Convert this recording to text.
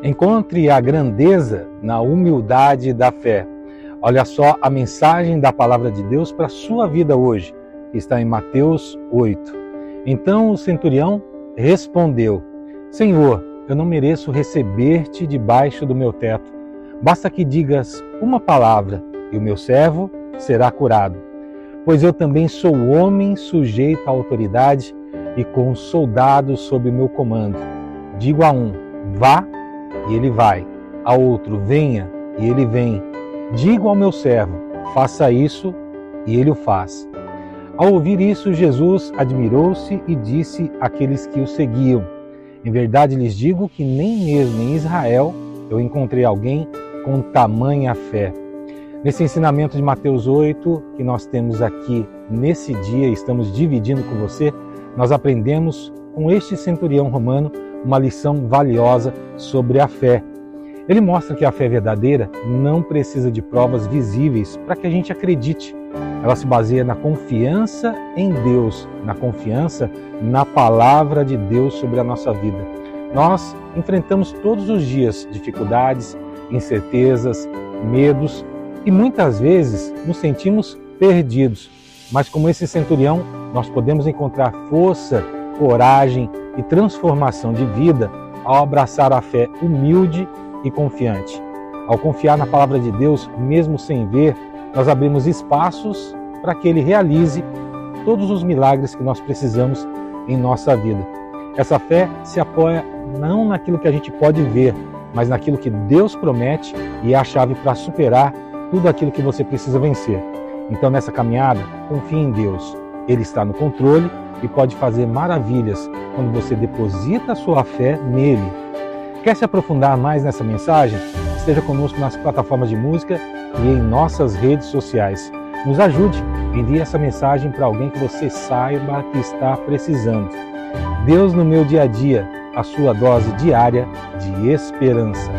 Encontre a grandeza na humildade da fé. Olha só a mensagem da palavra de Deus para a sua vida hoje, que está em Mateus 8. Então o centurião respondeu: Senhor, eu não mereço receber-te debaixo do meu teto. Basta que digas uma palavra e o meu servo será curado. Pois eu também sou homem sujeito à autoridade e com soldados sob o meu comando. Digo a um: vá e ele vai. A outro, venha, e ele vem. Digo ao meu servo, faça isso, e ele o faz. Ao ouvir isso, Jesus admirou-se e disse àqueles que o seguiam: Em verdade lhes digo que nem mesmo em Israel eu encontrei alguém com tamanha fé. Nesse ensinamento de Mateus 8, que nós temos aqui nesse dia, estamos dividindo com você, nós aprendemos com este centurião romano uma lição valiosa sobre a fé. Ele mostra que a fé verdadeira não precisa de provas visíveis para que a gente acredite. Ela se baseia na confiança em Deus, na confiança na palavra de Deus sobre a nossa vida. Nós enfrentamos todos os dias dificuldades, incertezas, medos e muitas vezes nos sentimos perdidos. Mas, como esse centurião, nós podemos encontrar força, coragem e transformação de vida ao abraçar a fé humilde e confiante. Ao confiar na palavra de Deus, mesmo sem ver, nós abrimos espaços para que Ele realize todos os milagres que nós precisamos em nossa vida. Essa fé se apoia não naquilo que a gente pode ver, mas naquilo que Deus promete e é a chave para superar tudo aquilo que você precisa vencer. Então, nessa caminhada, confie em Deus. Ele está no controle e pode fazer maravilhas quando você deposita sua fé nele. Quer se aprofundar mais nessa mensagem? Esteja conosco nas plataformas de música e em nossas redes sociais. Nos ajude, envie essa mensagem para alguém que você saiba que está precisando. Deus no meu dia a dia, a sua dose diária de esperança.